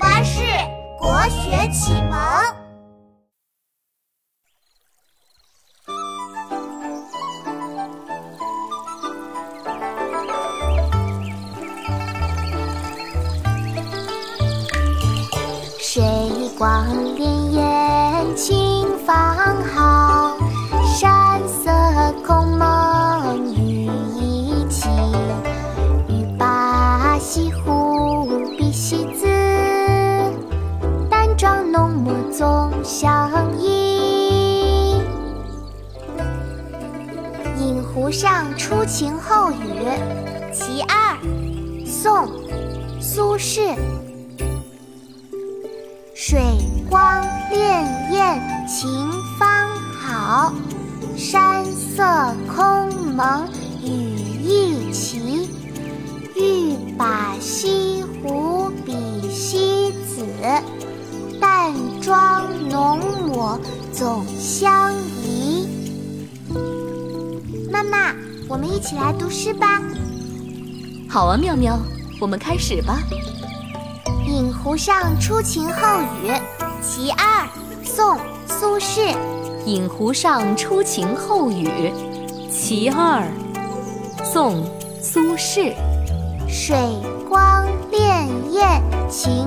巴士国学启蒙。水光潋滟晴总相依。饮湖上初晴后雨，其二，宋·苏轼。水光潋滟晴方好，山色空蒙雨亦奇。欲把西湖比西子，淡妆浓抹总相宜。妈妈，我们一起来读诗吧。好啊，妙妙，我们开始吧。饮湖上初晴后雨，其二，宋·苏轼。饮湖上初晴后雨，其二，宋·苏轼。水光潋滟晴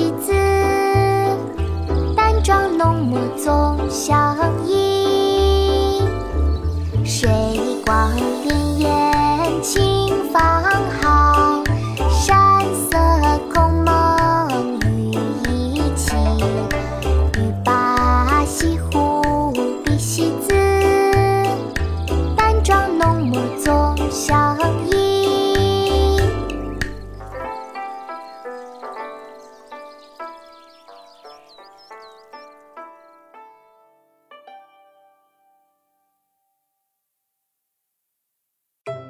妻子，淡妆浓抹总相宜。谁